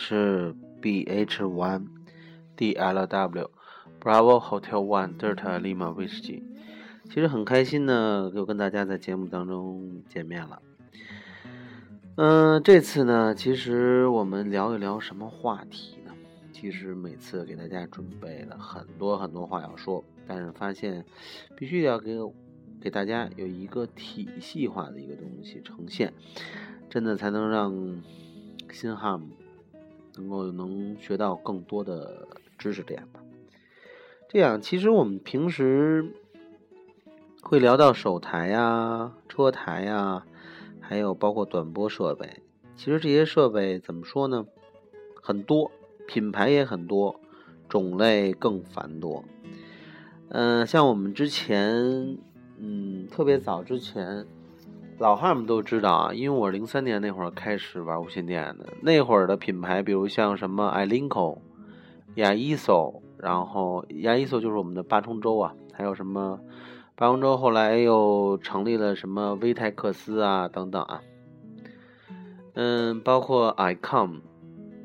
是 B H One D L W Bravo Hotel One Delta Lima Whiskey。其实很开心呢，又跟大家在节目当中见面了。嗯、这次呢，其实我们聊一聊什么话题呢？其实每次给大家准备了很多很多话要说，但是发现必须要给给大家有一个体系化的一个东西呈现，真的才能让新汉姆能够能学到更多的知识点吧。这样，其实我们平时会聊到手台呀、车台呀，还有包括短波设备。其实这些设备怎么说呢？很多，品牌也很多，种类更繁多。嗯、像我们之前，嗯，特别早之前，老汉们都知道啊，因为我零三年那会儿开始玩无线电的，那会儿的品牌，比如像什么 iLinko、雅伊索，然后雅伊索就是我们的八重洲啊，还有什么八重洲，后来又成立了什么威泰克斯啊等等啊，嗯，包括 iCom，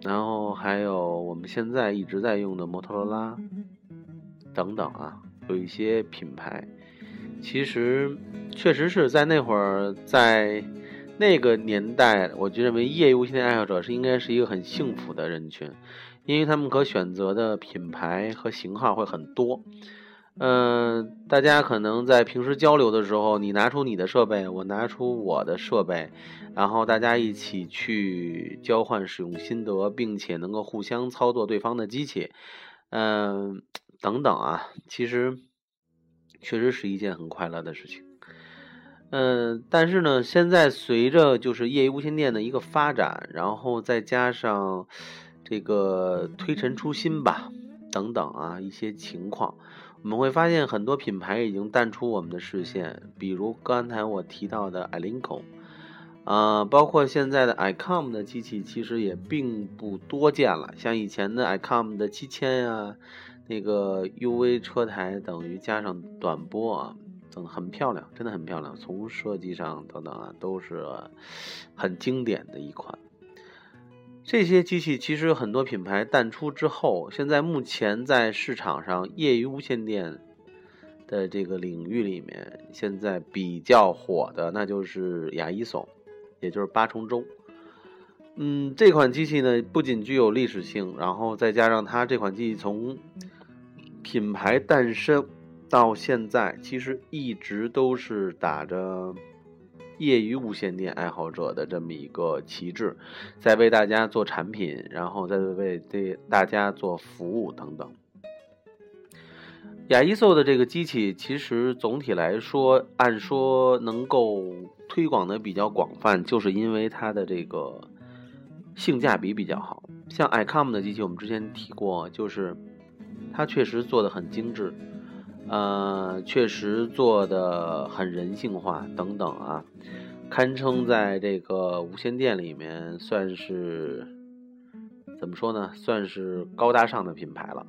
然后还有我们现在一直在用的摩托罗拉等等啊，有一些品牌。其实确实是在那会儿，在那个年代，我就认为业余无线爱好者是应该是一个很幸福的人群，因为他们可选择的品牌和型号会很多。嗯，大家可能在平时交流的时候，你拿出你的设备，我拿出我的设备，然后大家一起去交换使用心得，并且能够互相操作对方的机器，嗯，等等啊，其实确实是一件很快乐的事情。嗯，但是呢，现在随着就是业余无线电的一个发展，然后再加上这个推陈出新吧，等等啊一些情况。我们会发现很多品牌已经淡出我们的视线，比如刚才我提到的 i l i n c o 啊，包括现在的 ICOM 的机器其实也并不多见了。像以前的 ICOM 的七千呀，那个 UV 车台等于加上短波啊，等很漂亮，真的很漂亮。从设计上等等啊，都是很经典的一款。这些机器其实很多品牌淡出之后，现在目前在市场上业余无线电的这个领域里面，现在比较火的那就是雅伊索，也就是八重洲。嗯，这款机器呢不仅具有历史性，然后再加上它这款机器从品牌诞生到现在，其实一直都是打着。业余无线电爱好者的这么一个旗帜，在为大家做产品，然后再为这大家做服务等等。雅伊索的这个机器，其实总体来说，按说能够推广的比较广泛，就是因为它的这个性价比比较好。像 ICOM 的机器，我们之前提过，就是它确实做的很精致。呃，确实做的很人性化，等等啊，堪称在这个无线电里面算是怎么说呢？算是高大上的品牌了。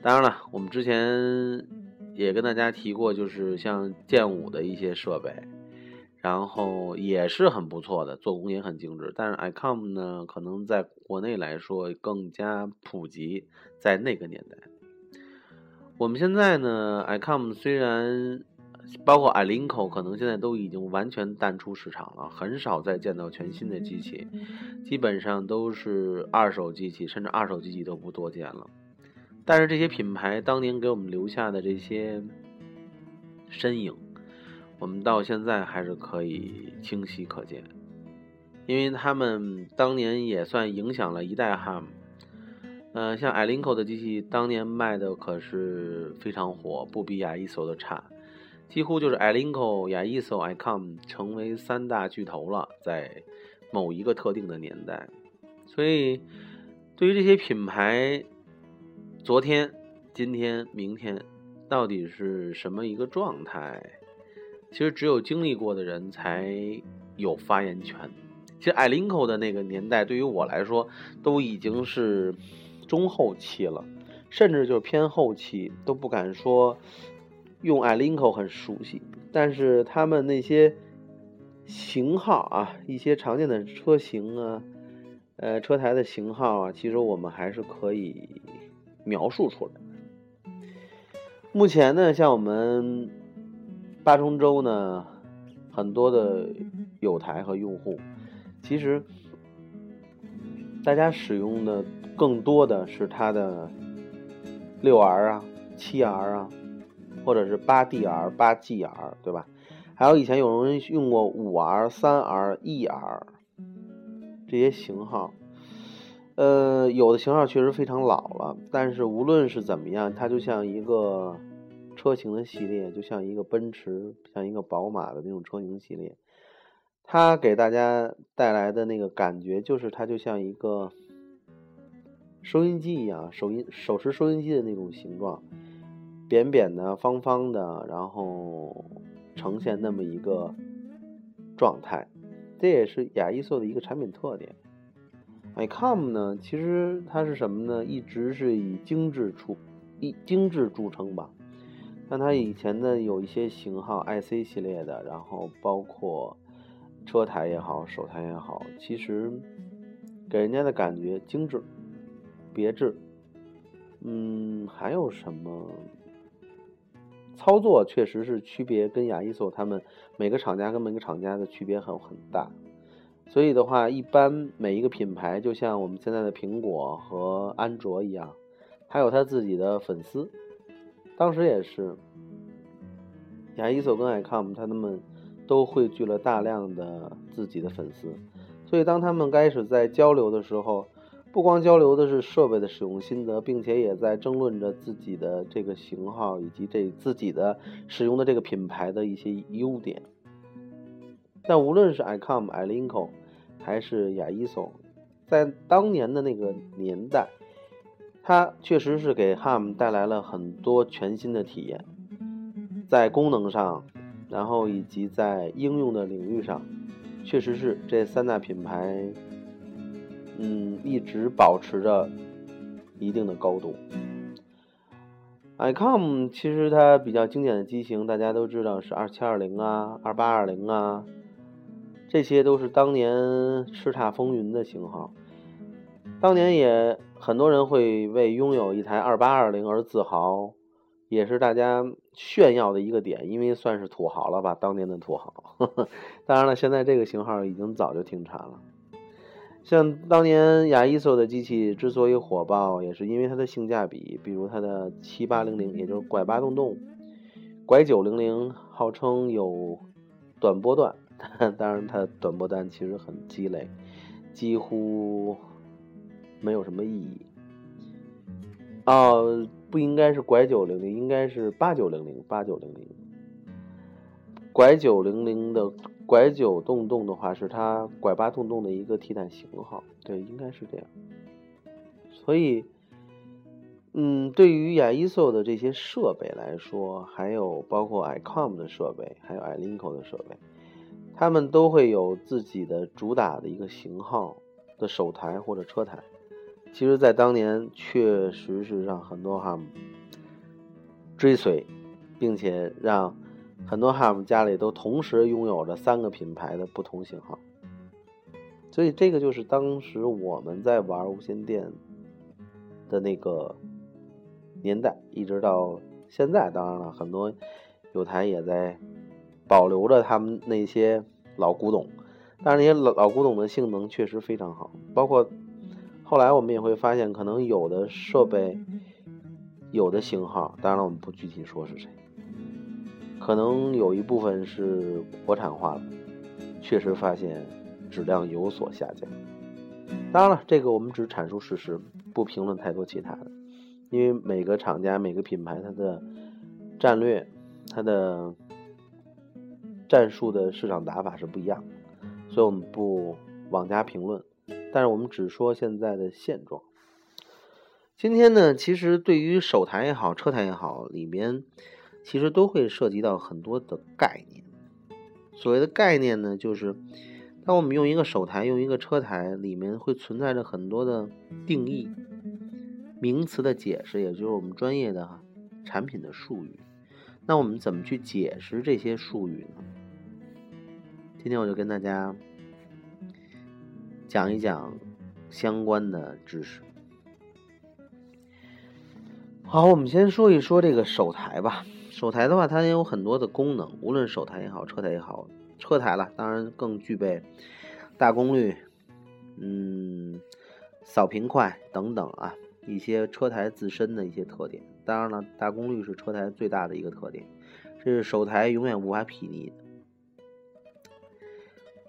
当然了，我们之前也跟大家提过，就是像剑舞的一些设备，然后也是很不错的，做工也很精致。但是 ICOM 呢，可能在国内来说更加普及，在那个年代。我们现在呢，ICOM 虽然包括 i l i n c o 可能现在都已经完全淡出市场了，很少再见到全新的机器，基本上都是二手机器，甚至二手机器都不多见了。但是这些品牌当年给我们留下的这些身影，我们到现在还是可以清晰可见，因为他们当年也算影响了一代 HAM。嗯，像 i l i n c o 的机器当年卖的可是非常火，不比雅伊索的差，几乎就是 i l i n c o 雅伊索、ICOM 成为三大巨头了，在某一个特定的年代。所以，对于这些品牌，昨天、今天、明天到底是什么一个状态？其实只有经历过的人才有发言权。其实艾 l i n c o 的那个年代，对于我来说，都已经是。中后期了，甚至就是偏后期都不敢说用艾 l i n c o 很熟悉，但是他们那些型号啊，一些常见的车型啊，呃，车台的型号啊，其实我们还是可以描述出来。目前呢，像我们八重洲呢，很多的友台和用户，其实大家使用的。更多的是它的六 R 啊、七 R 啊，或者是八 DR、八 GR，对吧？还有以前有人用过五 R、三 R、一 R 这些型号，呃，有的型号确实非常老了，但是无论是怎么样，它就像一个车型的系列，就像一个奔驰、像一个宝马的那种车型系列，它给大家带来的那个感觉，就是它就像一个。收音机一样，手音手持收音机的那种形状，扁扁的、方方的，然后呈现那么一个状态，这也是雅伊索的一个产品特点。ICOM 呢，其实它是什么呢？一直是以精致出以精致著称吧。像它以前的有一些型号，IC 系列的，然后包括车台也好，手台也好，其实给人家的感觉精致。别致，嗯，还有什么操作确实是区别跟雅伊索他们每个厂家跟每个厂家的区别很很大。所以的话，一般每一个品牌就像我们现在的苹果和安卓一样，它有它自己的粉丝。当时也是，雅伊索跟 ICOM 他们都汇聚了大量的自己的粉丝，所以当他们开始在交流的时候，不光交流的是设备的使用心得，并且也在争论着自己的这个型号以及这自己的使用的这个品牌的一些优点。但无论是 ICOM、Ilinko 还是雅伊索，在当年的那个年代，它确实是给 HAM 带来了很多全新的体验，在功能上，然后以及在应用的领域上，确实是这三大品牌，嗯，一直保持着一定的高度。ICOM 其实它比较经典的机型，大家都知道是二七二零啊、二八二零啊。这些都是当年叱咤风云的型号，当年也很多人会为拥有一台二八二零而自豪，也是大家炫耀的一个点，因为算是土豪了吧，当年的土豪。呵 呵当然了，现在这个型号已经早就停产了。像当年雅伊索的机器之所以火爆，也是因为它的性价比，比如它的七八零零，也就是拐八洞洞，拐九零零，号称有短波段。当然，它短波段其实很鸡肋，几乎没有什么意义。哦，不应该是拐九零零，应该是八九零零，八九零零。拐九零零的拐九洞洞的话，是它拐八洞洞的一个替代型号。对，应该是这样。所以，嗯，对于雅伊索的这些设备来说，还有包括 ICOM 的设备，还有 Ilinko 的设备。他们都会有自己的主打的一个型号的手台或者车台，其实，在当年确实是让很多哈姆追随，并且让很多哈姆家里都同时拥有着三个品牌的不同型号。所以，这个就是当时我们在玩无线电的那个年代，一直到现在。当然了，很多有台也在。保留着他们那些老古董，但是那些老老古董的性能确实非常好。包括后来我们也会发现，可能有的设备、有的型号，当然了，我们不具体说是谁，可能有一部分是国产化的，确实发现质量有所下降。当然了，这个我们只阐述事实，不评论太多其他的，因为每个厂家、每个品牌它的战略、它的。战术的市场打法是不一样的，所以我们不妄加评论，但是我们只说现在的现状。今天呢，其实对于手台也好，车台也好，里面其实都会涉及到很多的概念。所谓的概念呢，就是当我们用一个手台、用一个车台，里面会存在着很多的定义、名词的解释，也就是我们专业的产品的术语。那我们怎么去解释这些术语呢？今天我就跟大家讲一讲相关的知识。好，我们先说一说这个手台吧。手台的话，它也有很多的功能，无论手台也好，车台也好，车台了，当然更具备大功率，嗯，扫频快等等啊，一些车台自身的一些特点。当然了，大功率是车台最大的一个特点，这是手台永远无法匹敌的。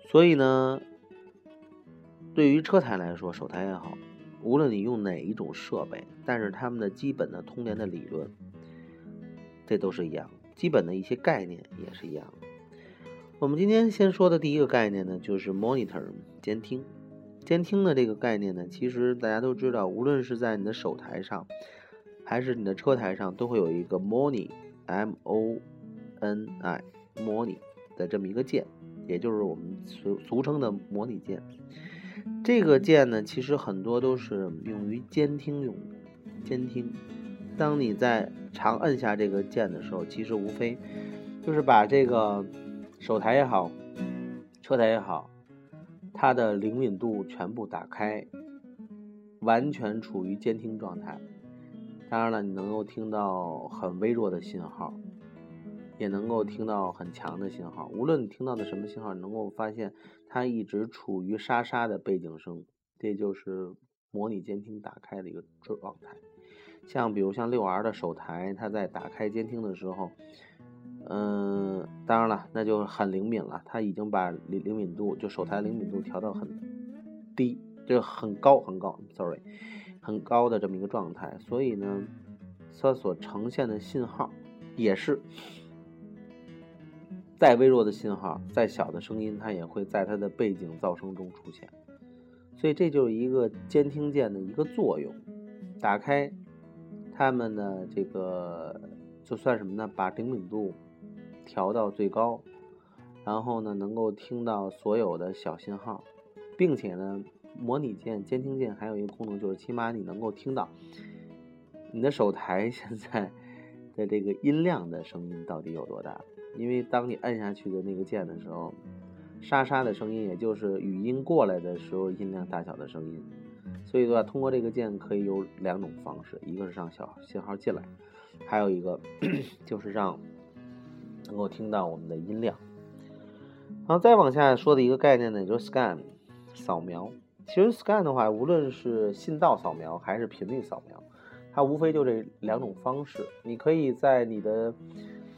所以呢，对于车台来说，手台也好，无论你用哪一种设备，但是它们的基本的通联的理论，这都是一样，基本的一些概念也是一样。我们今天先说的第一个概念呢，就是 monitor 监听。监听的这个概念呢，其实大家都知道，无论是在你的手台上，还是你的车台上，都会有一个 moni，m o n i moni 的这么一个键。也就是我们俗俗称的模拟键，这个键呢，其实很多都是用于监听用的。监听，当你在长按下这个键的时候，其实无非就是把这个手台也好，车台也好，它的灵敏度全部打开，完全处于监听状态。当然了，你能够听到很微弱的信号，也能够听到很强的信号。无论你听到的什么信号，能够发现它一直处于沙沙的背景声，这就是模拟监听打开的一个状态。像比如像六 R 的首台，它在打开监听的时候，嗯，当然了，那就很灵敏了。它已经把灵灵敏度，就首台灵敏度调到很低，就很高很高，sorry，很高的这么一个状态。所以呢，它所呈现的信号也是再微弱的信号，再小的声音，它也会在它的背景噪声中出现。所以这就是一个监听键的一个作用，打开。它们的这个就算什么呢？把灵敏度调到最高，然后呢，能够听到所有的小信号，并且呢，模拟键、监听键还有一个功能，就是起码你能够听到你的手台现在的这个音量的声音到底有多大。因为当你按下去的那个键的时候，沙沙的声音，也就是语音过来的时候音量大小的声音。所以说，通过这个键可以有两种方式，一个是让小信号进来，还有一个 就是让能够听到我们的音量。然后再往下说的一个概念呢，就是 scan 扫描。其实 scan 的话，无论是信道扫描还是频率扫描，它无非就这两种方式。你可以在你的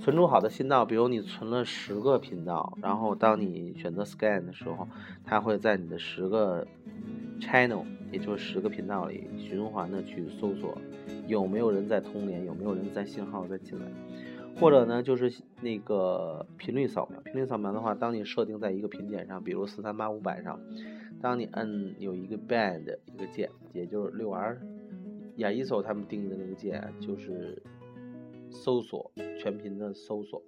存储好的信道，比如你存了十个频道，然后当你选择 scan 的时候，它会在你的十个 channel。也就是十个频道里循环的去搜索，有没有人在通联，有没有人在信号在进来，或者呢就是那个频率扫描。频率扫描的话，当你设定在一个频点上，比如四三八五百上，当你摁有一个 band 一个键，也就是六 R 亚一搜他们定义的那个键，就是搜索全频的搜索。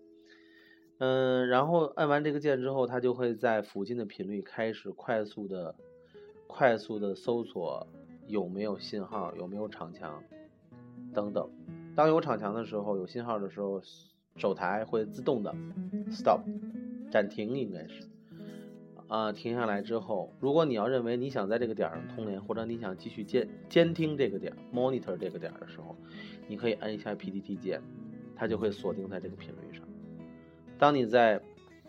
嗯，然后按完这个键之后，它就会在附近的频率开始快速的。快速的搜索有没有信号，有没有场墙等等。当有场墙的时候，有信号的时候，手台会自动的 stop 暂停，应该是啊，停下来之后，如果你要认为你想在这个点上通联，或者你想继续监监听这个点儿 monitor 这个点儿的时候，你可以按一下 PDT 键，它就会锁定在这个频率上。当你在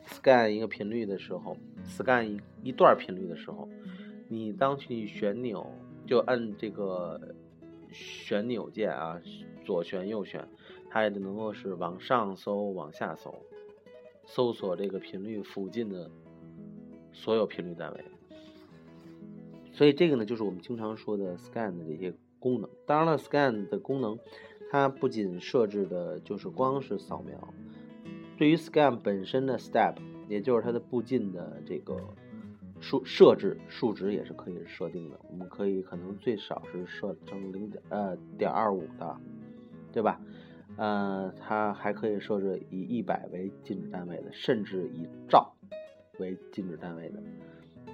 scan 一个频率的时候，scan 一一段频率的时候。你当去旋钮，就按这个旋钮键啊，左旋右旋，它也能够是往上搜、往下搜，搜索这个频率附近的所有频率单位。所以这个呢，就是我们经常说的 scan 的这些功能。当然了，scan 的功能，它不仅设置的就是光是扫描，对于 scan 本身的 step，也就是它的步进的这个。数设置数值也是可以设定的，我们可以可能最少是设成零点呃点二五的，对吧？呃，它还可以设置以一百为禁止单位的，甚至以兆为禁止单位的，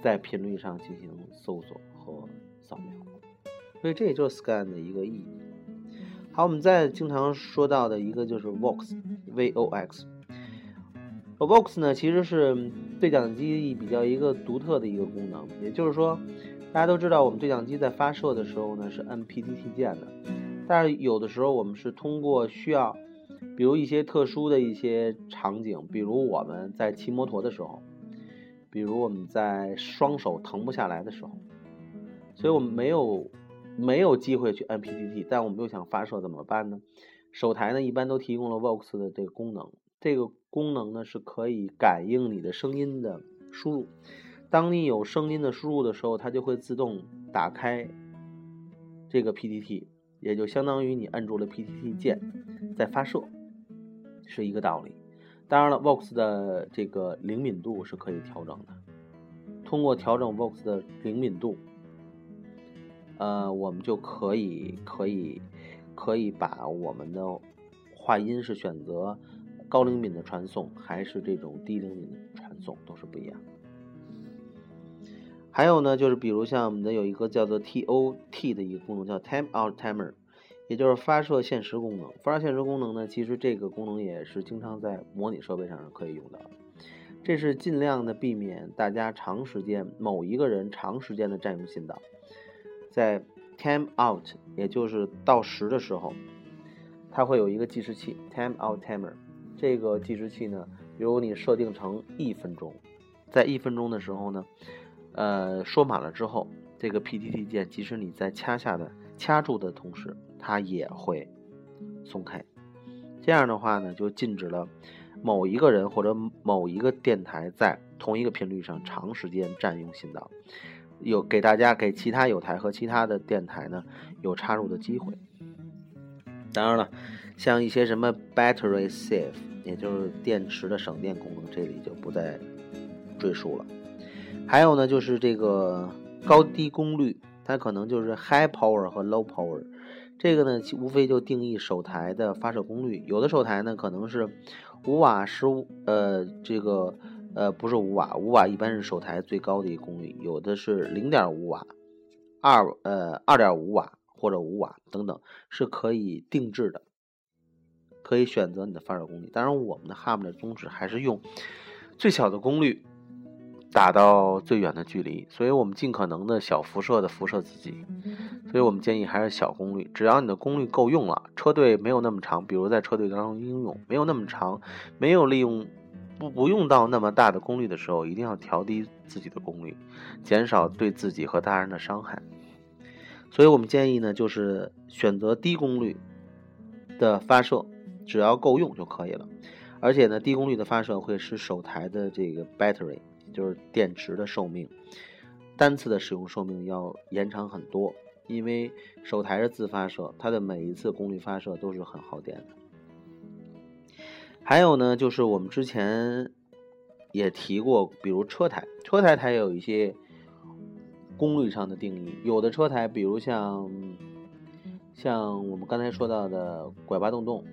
在频率上进行搜索和扫描。所以这也就是 scan 的一个意义。好，我们再经常说到的一个就是 vox，v o x。Vox 呢，其实是对讲机比较一个独特的一个功能，也就是说，大家都知道我们对讲机在发射的时候呢是按 PDT 键的，但是有的时候我们是通过需要，比如一些特殊的一些场景，比如我们在骑摩托的时候，比如我们在双手腾不下来的时候，所以我们没有没有机会去按 PDT，但我们又想发射怎么办呢？手台呢一般都提供了 Vox 的这个功能。这个功能呢是可以感应你的声音的输入，当你有声音的输入的时候，它就会自动打开这个 PDT，也就相当于你按住了 PDT 键在发射，是一个道理。当然了，Vox 的这个灵敏度是可以调整的，通过调整 Vox 的灵敏度，呃，我们就可以可以可以把我们的话音是选择。高灵敏的传送还是这种低灵敏的传送都是不一样。还有呢，就是比如像我们的有一个叫做 TOT 的一个功能，叫 Time Out Timer，也就是发射限时功能。发射限时功能呢，其实这个功能也是经常在模拟设备上是可以用到的。这是尽量的避免大家长时间某一个人长时间的占用信道。在 Time Out，也就是到十的时候，它会有一个计时器 Time Out Timer。这个计时器呢，比如你设定成一分钟，在一分钟的时候呢，呃，说满了之后，这个 PTT 键，即使你在掐下的掐住的同时，它也会松开。这样的话呢，就禁止了某一个人或者某一个电台在同一个频率上长时间占用信道，有给大家给其他有台和其他的电台呢有插入的机会。当然了，像一些什么 battery save，也就是电池的省电功能，这里就不再赘述了。还有呢，就是这个高低功率，它可能就是 high power 和 low power。这个呢，无非就定义手台的发射功率。有的手台呢，可能是五瓦、十五，呃，这个呃不是五瓦，五瓦一般是手台最高的一个功率。有的是零点五瓦、二呃二点五瓦或者五瓦等等，是可以定制的，可以选择你的发射功率。当然，我们的 HAM 的宗旨还是用最小的功率。打到最远的距离，所以我们尽可能的小辐射的辐射自己，所以我们建议还是小功率，只要你的功率够用了，车队没有那么长，比如在车队当中应用没有那么长，没有利用不不用到那么大的功率的时候，一定要调低自己的功率，减少对自己和他人的伤害。所以我们建议呢，就是选择低功率的发射，只要够用就可以了。而且呢，低功率的发射会使手台的这个 battery。就是电池的寿命，单次的使用寿命要延长很多，因为手台是自发射，它的每一次功率发射都是很耗电的。还有呢，就是我们之前也提过，比如车台，车台它也有一些功率上的定义，有的车台，比如像像我们刚才说到的拐八洞洞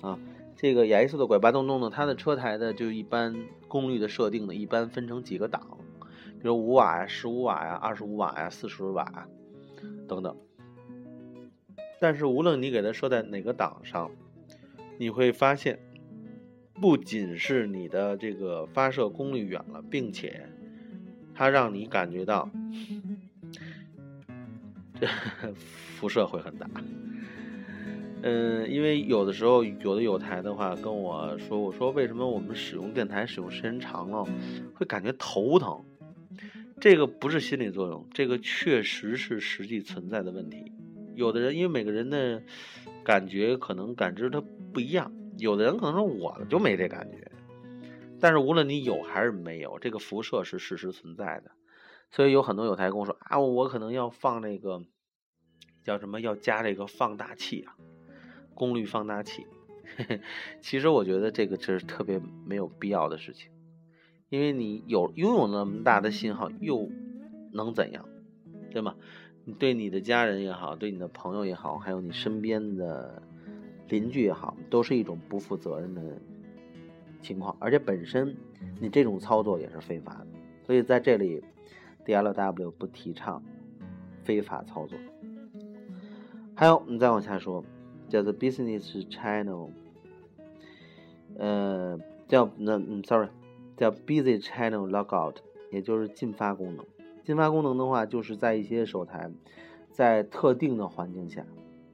啊。这个雅伊斯的拐八洞洞呢，它的车台的就一般功率的设定呢，一般分成几个档，比如五瓦呀、十五瓦呀、二十五瓦呀、四十瓦等等。但是无论你给它设在哪个档上，你会发现，不仅是你的这个发射功率远了，并且它让你感觉到这 辐射会很大。嗯，因为有的时候有的有台的话跟我说，我说为什么我们使用电台使用时间长了，会感觉头疼？这个不是心理作用，这个确实是实际存在的问题。有的人因为每个人的感觉可能感知它不一样，有的人可能说我就没这感觉。但是无论你有还是没有，这个辐射是事实存在的。所以有很多有台跟我说啊，我可能要放那个叫什么，要加这个放大器啊。功率放大器，其实我觉得这个这是特别没有必要的事情，因为你有拥有那么大的信号又能怎样，对吗？你对你的家人也好，对你的朋友也好，还有你身边的邻居也好，都是一种不负责任的情况，而且本身你这种操作也是非法的，所以在这里，DLW 不提倡非法操作。还有，你再往下说。叫做 business channel，呃，叫那嗯，sorry，叫 busy channel logout，也就是进发功能。进发功能的话，就是在一些手台，在特定的环境下，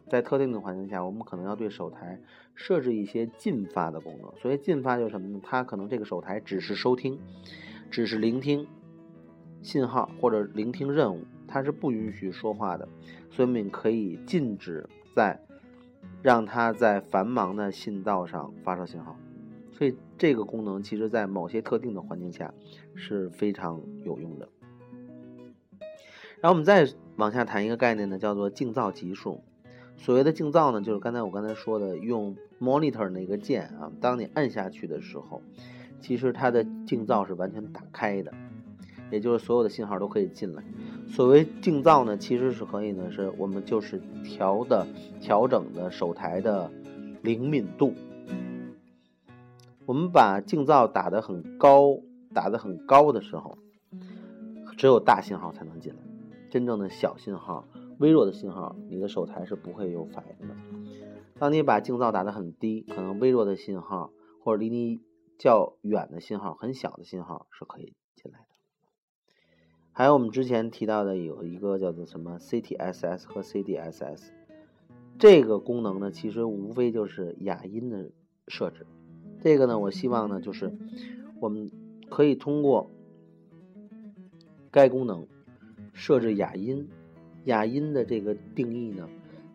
在特定的环境下，我们可能要对手台设置一些禁发的功能。所以禁发就是什么呢？它可能这个手台只是收听，只是聆听信号或者聆听任务，它是不允许说话的。所以我们可以禁止在让它在繁忙的信道上发射信号，所以这个功能其实在某些特定的环境下是非常有用的。然后我们再往下谈一个概念呢，叫做静噪级数。所谓的静噪呢，就是刚才我刚才说的用 monitor 那个键啊，当你按下去的时候，其实它的静噪是完全打开的。也就是所有的信号都可以进来。所谓静噪呢，其实是可以呢，是我们就是调的调整的手台的灵敏度。我们把静噪打得很高，打得很高的时候，只有大信号才能进来。真正的小信号、微弱的信号，你的手台是不会有反应的。当你把静噪打得很低，可能微弱的信号或者离你较远的信号、很小的信号是可以进来的。还有我们之前提到的有一个叫做什么 CTSS 和 CDSS，这个功能呢，其实无非就是哑音的设置。这个呢，我希望呢，就是我们可以通过该功能设置哑音。雅音的这个定义呢，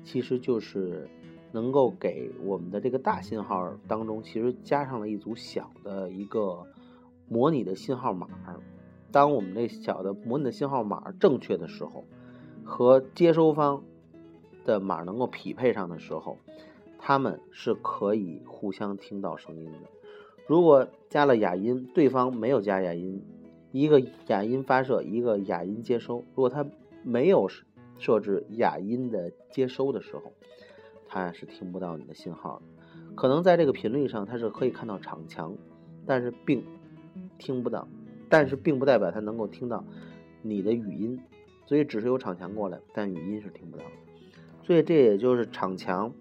其实就是能够给我们的这个大信号当中，其实加上了一组小的一个模拟的信号码。当我们这小的模拟的信号码正确的时候，和接收方的码能够匹配上的时候，他们是可以互相听到声音的。如果加了哑音，对方没有加哑音，一个哑音发射，一个哑音接收。如果他没有设置哑音的接收的时候，它是听不到你的信号的。可能在这个频率上，它是可以看到场强，但是并听不到。但是并不代表它能够听到你的语音，所以只是有场强过来，但语音是听不到。所以这也就是场强，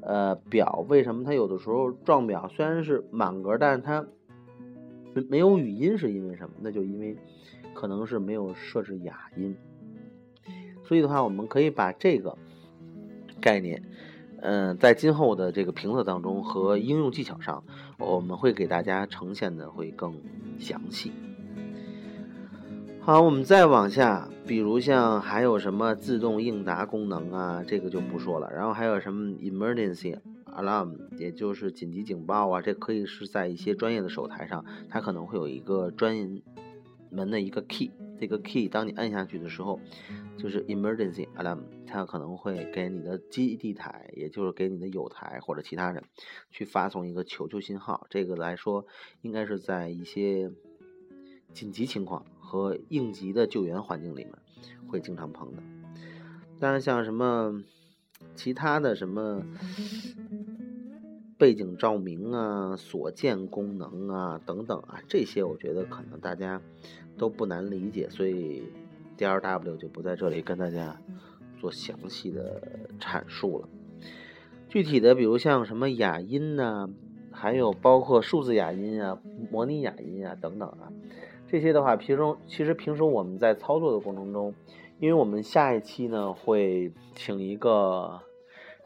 呃，表为什么它有的时候撞表虽然是满格，但是它没有语音是因为什么？那就因为可能是没有设置哑音。所以的话，我们可以把这个概念，嗯，在今后的这个评测当中和应用技巧上，我们会给大家呈现的会更详细。好，我们再往下，比如像还有什么自动应答功能啊，这个就不说了。然后还有什么 emergency alarm，也就是紧急警报啊，这可以是在一些专业的手台上，它可能会有一个专门的一个 key，这个 key 当你按下去的时候，就是 emergency alarm，它可能会给你的基地台，也就是给你的友台或者其他人去发送一个求救信号。这个来说，应该是在一些紧急情况。和应急的救援环境里面会经常碰的，当然像什么其他的什么背景照明啊、所见功能啊等等啊，这些我觉得可能大家都不难理解，所以 D L W 就不在这里跟大家做详细的阐述了。具体的，比如像什么哑音呐，还有包括数字哑音啊、模拟哑音啊等等啊。这些的话，平时其实平时我们在操作的过程中，因为我们下一期呢会请一个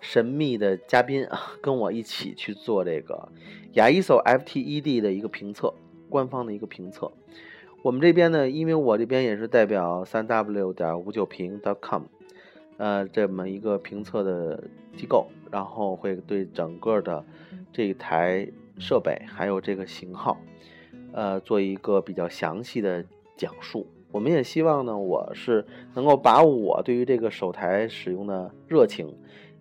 神秘的嘉宾啊，跟我一起去做这个雅一手 FTED 的一个评测，官方的一个评测。我们这边呢，因为我这边也是代表三 W 点五九评 .com，呃，这么一个评测的机构，然后会对整个的这一台设备还有这个型号。呃，做一个比较详细的讲述。我们也希望呢，我是能够把我对于这个手台使用的热情，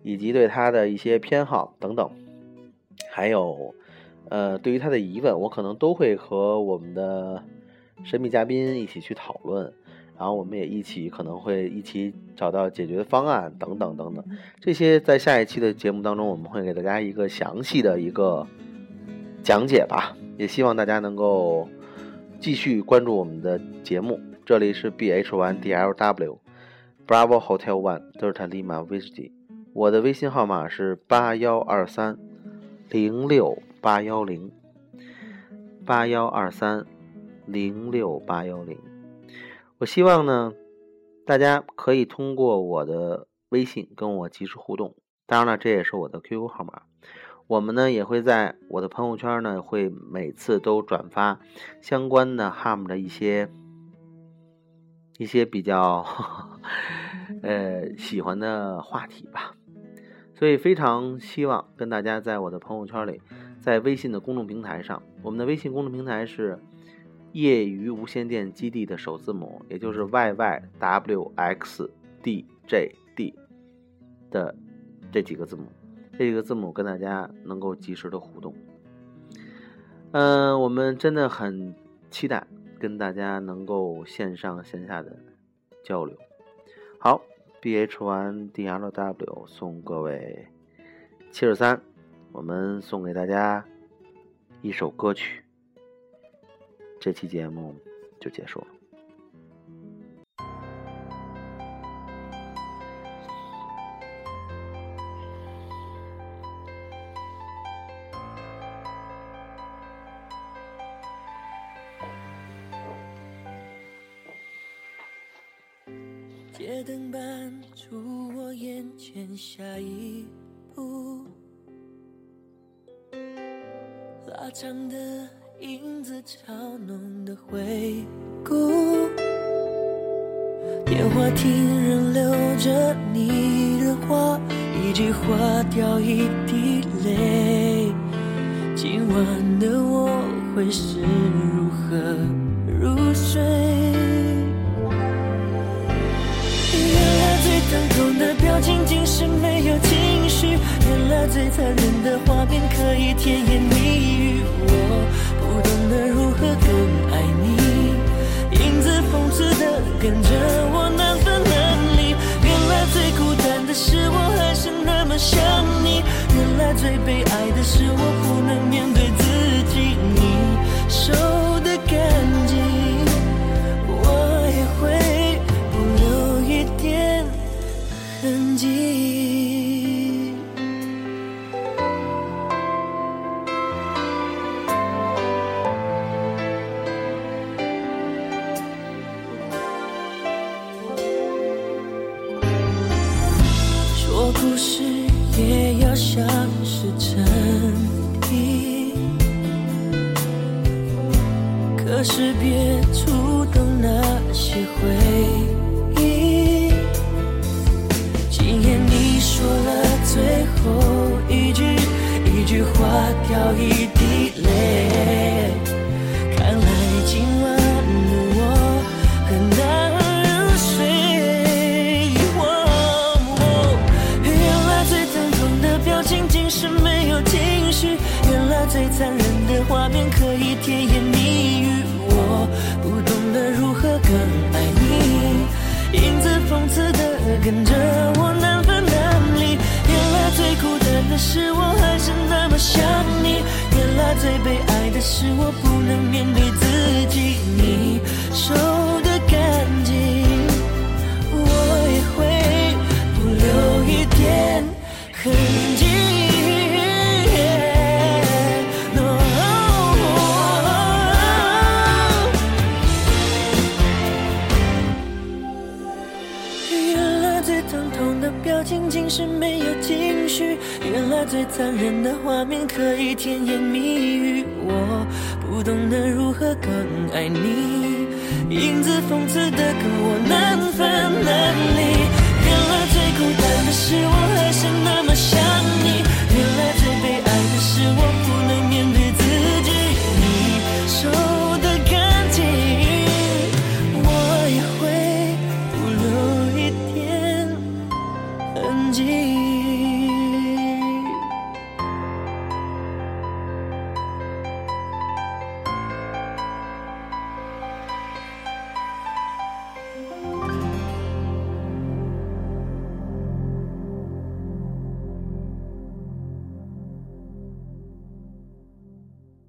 以及对他的一些偏好等等，还有呃，对于他的疑问，我可能都会和我们的神秘嘉宾一起去讨论，然后我们也一起可能会一起找到解决方案等等等等。这些在下一期的节目当中，我们会给大家一个详细的一个讲解吧。也希望大家能够继续关注我们的节目。这里是 B H One D L W Bravo Hotel One Delta Lima Whiskey。我的微信号码是八幺二三零六八幺零八幺二三零六八幺零。我希望呢，大家可以通过我的微信跟我及时互动。当然了，这也是我的 QQ 号码。我们呢也会在我的朋友圈呢，会每次都转发相关的 HAM 的一些一些比较 呃喜欢的话题吧，所以非常希望跟大家在我的朋友圈里，在微信的公众平台上，我们的微信公众平台是业余无线电基地的首字母，也就是 YYWXDJD 的这几个字母。这几个字母跟大家能够及时的互动，嗯，我们真的很期待跟大家能够线上线下的交流。好，B H One D L W 送各位七十三，我们送给大家一首歌曲，这期节目就结束了。电话亭仍留着你的话，一句话掉一滴泪。今晚的我会是如何入睡？原来最疼痛的表情竟是没有情绪，原来最残忍的画面可以甜言蜜语。我不懂得如何更，子讽刺的跟着我难分难离。原来最孤单的是我还是那么想你，原来最悲哀的是我不能面对自己，你故事也要像是真谛，可是别触动那些回忆。今夜你说了最后一句，一句话掉一甜言蜜语。我不懂得如何更爱你，影子讽刺的跟着我难分难离。原来最孤单的是我还是那么想你，原来最悲哀的是我不能面对单人的画面可以甜言蜜语。我不懂得如何更爱你，影子讽刺的跟我难分难离。原来最孤单的是我还是那么想你，原来最悲哀的是我不